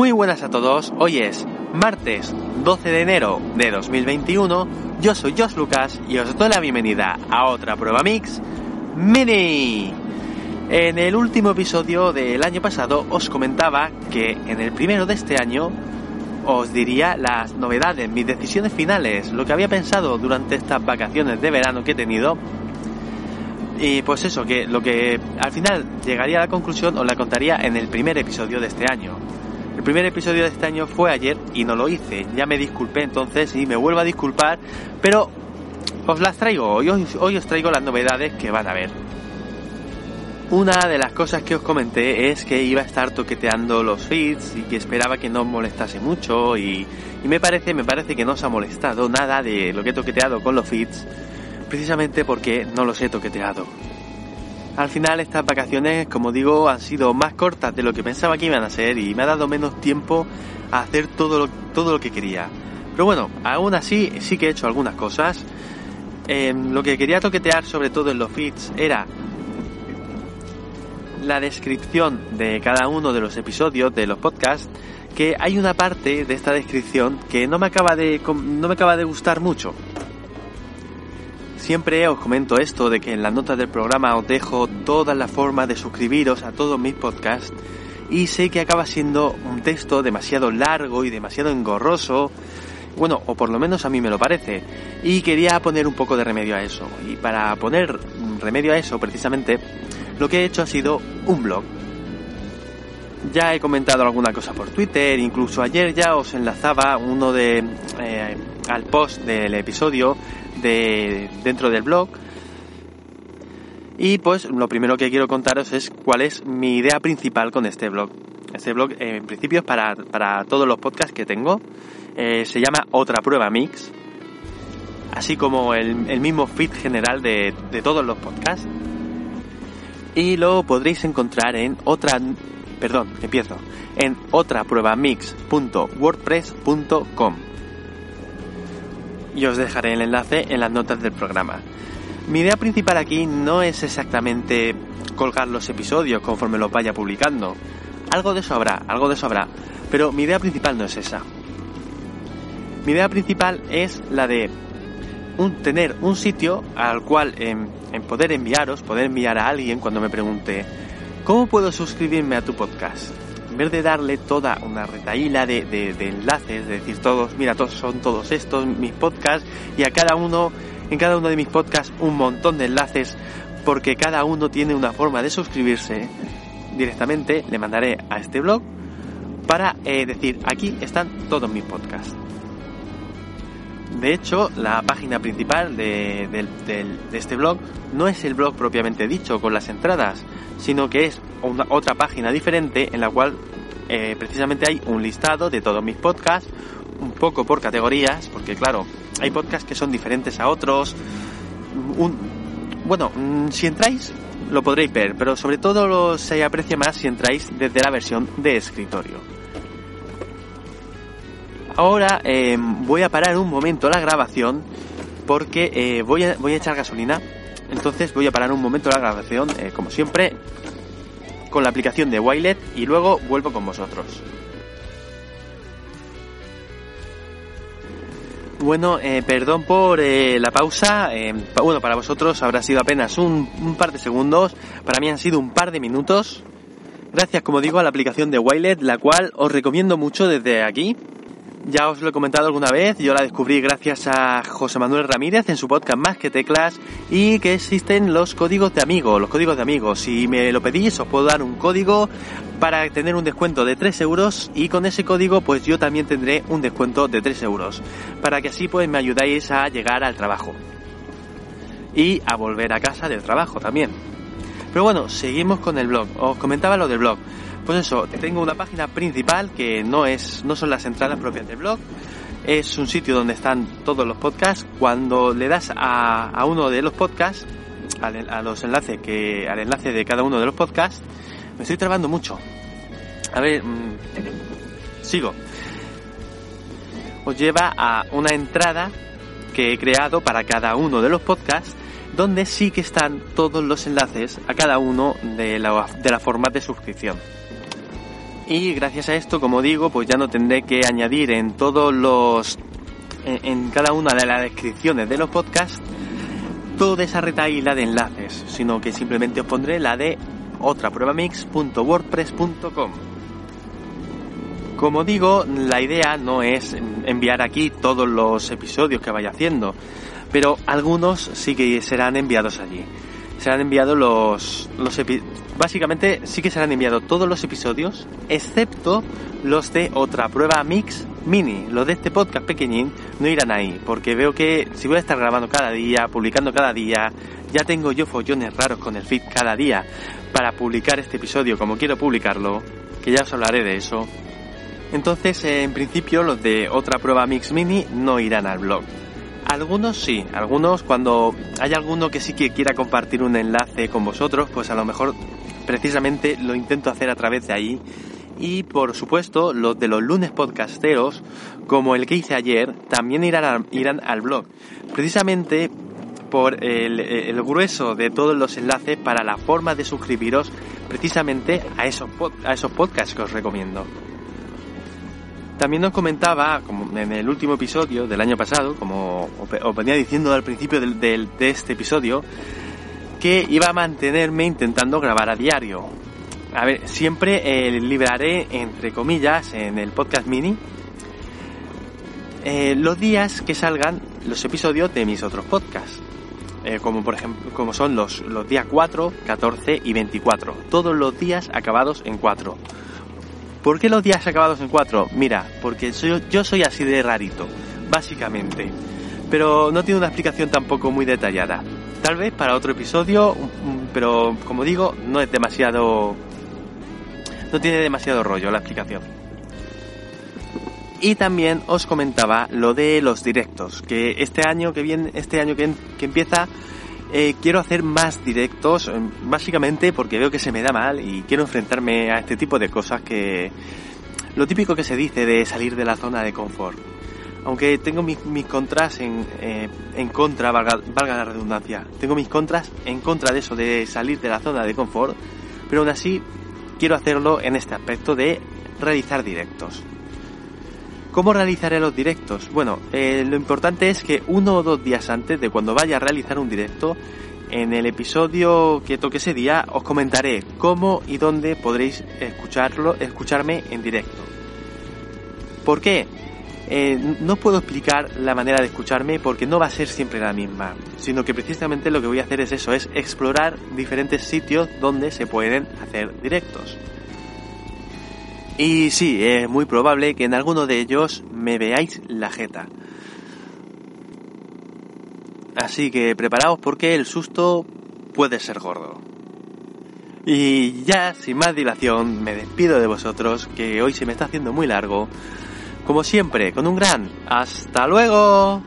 Muy buenas a todos, hoy es martes 12 de enero de 2021, yo soy Josh Lucas y os doy la bienvenida a otra prueba mix mini. En el último episodio del año pasado os comentaba que en el primero de este año os diría las novedades, mis decisiones finales, lo que había pensado durante estas vacaciones de verano que he tenido. Y pues eso, que lo que al final llegaría a la conclusión os la contaría en el primer episodio de este año. El primer episodio de este año fue ayer y no lo hice. Ya me disculpé entonces y me vuelvo a disculpar, pero os las traigo hoy. Os traigo las novedades que van a ver. Una de las cosas que os comenté es que iba a estar toqueteando los feeds y que esperaba que no molestase mucho y, y me parece, me parece que no os ha molestado nada de lo que he toqueteado con los feeds, precisamente porque no los he toqueteado. Al final estas vacaciones, como digo, han sido más cortas de lo que pensaba que iban a ser y me ha dado menos tiempo a hacer todo lo, todo lo que quería. Pero bueno, aún así sí que he hecho algunas cosas. Em, lo que quería toquetear sobre todo en los feeds era la descripción de cada uno de los episodios de los podcasts que hay una parte de esta descripción que no me acaba de no me acaba de gustar mucho. Siempre os comento esto de que en las notas del programa os dejo todas las formas de suscribiros a todos mis podcasts y sé que acaba siendo un texto demasiado largo y demasiado engorroso, bueno, o por lo menos a mí me lo parece, y quería poner un poco de remedio a eso. Y para poner remedio a eso, precisamente, lo que he hecho ha sido un blog. Ya he comentado alguna cosa por Twitter, incluso ayer ya os enlazaba uno de eh, al post del episodio de dentro del blog. Y pues lo primero que quiero contaros es cuál es mi idea principal con este blog. Este blog eh, en principio es para, para, todos los podcasts que tengo. Eh, se llama Otra Prueba Mix. Así como el, el mismo feed general de, de, todos los podcasts. Y lo podréis encontrar en otra... Perdón, empiezo. En otrapruebamix.wordpress.com y os dejaré el enlace en las notas del programa. Mi idea principal aquí no es exactamente colgar los episodios conforme los vaya publicando. Algo de eso habrá, algo de eso habrá, pero mi idea principal no es esa. Mi idea principal es la de tener un sitio al cual en, en poder enviaros, poder enviar a alguien cuando me pregunte, ¿cómo puedo suscribirme a tu podcast? Vez de darle toda una retaíla de, enlaces, de decir todos, mira, todos son todos estos mis podcasts y a cada uno, en cada uno de mis podcasts un montón de enlaces porque cada uno tiene una forma de suscribirse directamente, le mandaré a este blog para eh, decir, aquí están todos mis podcasts. De hecho, la página principal de, este blog no es el blog propiamente dicho con las entradas, sino que es otra página diferente en la cual eh, precisamente hay un listado de todos mis podcasts, un poco por categorías, porque claro, hay podcasts que son diferentes a otros. Bueno, mm, si entráis lo podréis ver, pero sobre todo lo, se aprecia más si entráis desde la versión de escritorio. Ahora eh, voy a parar un momento la grabación porque eh, voy, a, voy a echar gasolina. Entonces voy a parar un momento la grabación, eh, como siempre, con la aplicación de Wilet y luego vuelvo con vosotros. Bueno, perdón por la pausa. Bueno, para vosotros habrá sido apenas un, un, par de segundos. Para mí han sido un par de minutos. Gracias, como digo, a la aplicación de Wilet, la cual os recomiendo mucho desde aquí. Ya os lo he comentado alguna vez, yo la descubrí gracias a José Manuel Ramírez en su podcast Más que Teclas y que existen los códigos de amigos, los códigos de amigos. Si me lo pedís os puedo dar un código para tener un descuento de 3 euros y con ese código pues yo también tendré un descuento de 3 euros para que así pues me ayudáis a llegar al trabajo y a volver a casa del trabajo también. Pero bueno, seguimos con el blog. Os comentaba lo del blog. Pues eso, tengo una página principal que no es, no son las entradas propias del blog, es un sitio donde están todos los podcasts. Cuando le das a, uno de los podcasts, a los enlaces que, al enlace de cada uno de los podcasts, me estoy trabando mucho. A ver, mm, sigo. Os lleva a una entrada que he creado para cada uno de los podcasts donde sí que están todos los enlaces a cada uno de la, de la forma de suscripción y gracias a esto, como digo, pues ya no tendré que añadir en todos los en, cada una de las descripciones de los podcasts toda esa retaíla de enlaces, sino que simplemente os pondré la de otrapruebamix.wordpress.com. Como digo, la idea no es enviar aquí todos los episodios que vaya haciendo, pero algunos sí que serán enviados allí. Serán enviados los, los, básicamente sí que serán enviados todos los episodios, excepto los de otra prueba mix mini. Los de este podcast pequeñín no irán ahí, porque veo que si voy a estar grabando cada día, publicando cada día, ya tengo yo follones raros con el feed cada día para publicar este episodio como quiero publicarlo, que ya os hablaré de eso. Entonces, en principio, los de otra prueba mix mini no irán al blog. Algunos sí, algunos cuando hay alguno que sí que quiera compartir un enlace con vosotros, pues a lo mejor precisamente lo intento hacer a través de ahí. Y por supuesto, los de los lunes podcasteros, como el que hice ayer, también irán, irán al blog. Precisamente por el, grueso de todos los enlaces para la forma de suscribiros precisamente a esos, a esos podcasts que os recomiendo. También nos comentaba, como en el último episodio del año pasado, como os venía diciendo al principio de este episodio, que iba a mantenerme intentando grabar a diario. A ver, siempre eh, libraré, entre comillas, en el podcast mini, eh, los días que salgan los episodios de mis otros podcasts. Eh, como por ejemplo, como son los, los días 4, 14 y 24. Todos los días acabados en 4. ¿Por qué los días acabados en 4? Mira, porque yo soy así de rarito, básicamente. Pero no tiene una explicación tampoco muy detallada. Tal vez para otro episodio, pero como digo, no es demasiado... No tiene demasiado rollo la explicación. Y también os comentaba lo de los directos, que este año que viene, este año que, empieza, eh, quiero hacer más directos, eh, básicamente porque veo que se me da mal y quiero enfrentarme a este tipo de cosas que... Lo típico que se dice de salir de la zona de confort aunque tengo mis, contras en, eh, en contra, valga, la redundancia, tengo mis contras en contra de eso, de salir de la zona de confort, pero aún así quiero hacerlo en este aspecto de realizar directos. ¿Cómo realizaré los directos? Bueno, eh, lo importante es que uno o dos días antes de cuando vaya a realizar un directo, en el episodio que toque ese día os comentaré cómo y dónde podréis escucharlo, escucharme en directo. ¿Por qué? Eh, no puedo explicar la manera de escucharme porque no va a ser siempre la misma, sino que precisamente lo que voy a hacer es eso, es explorar diferentes sitios donde se pueden hacer directos. Y sí, es muy probable que en alguno de ellos me veáis la jeta. Así que preparaos porque el susto puede ser gordo. Y ya, sin más dilación, me despido de vosotros, que hoy se me está haciendo muy largo como siempre, con un gran hasta luego.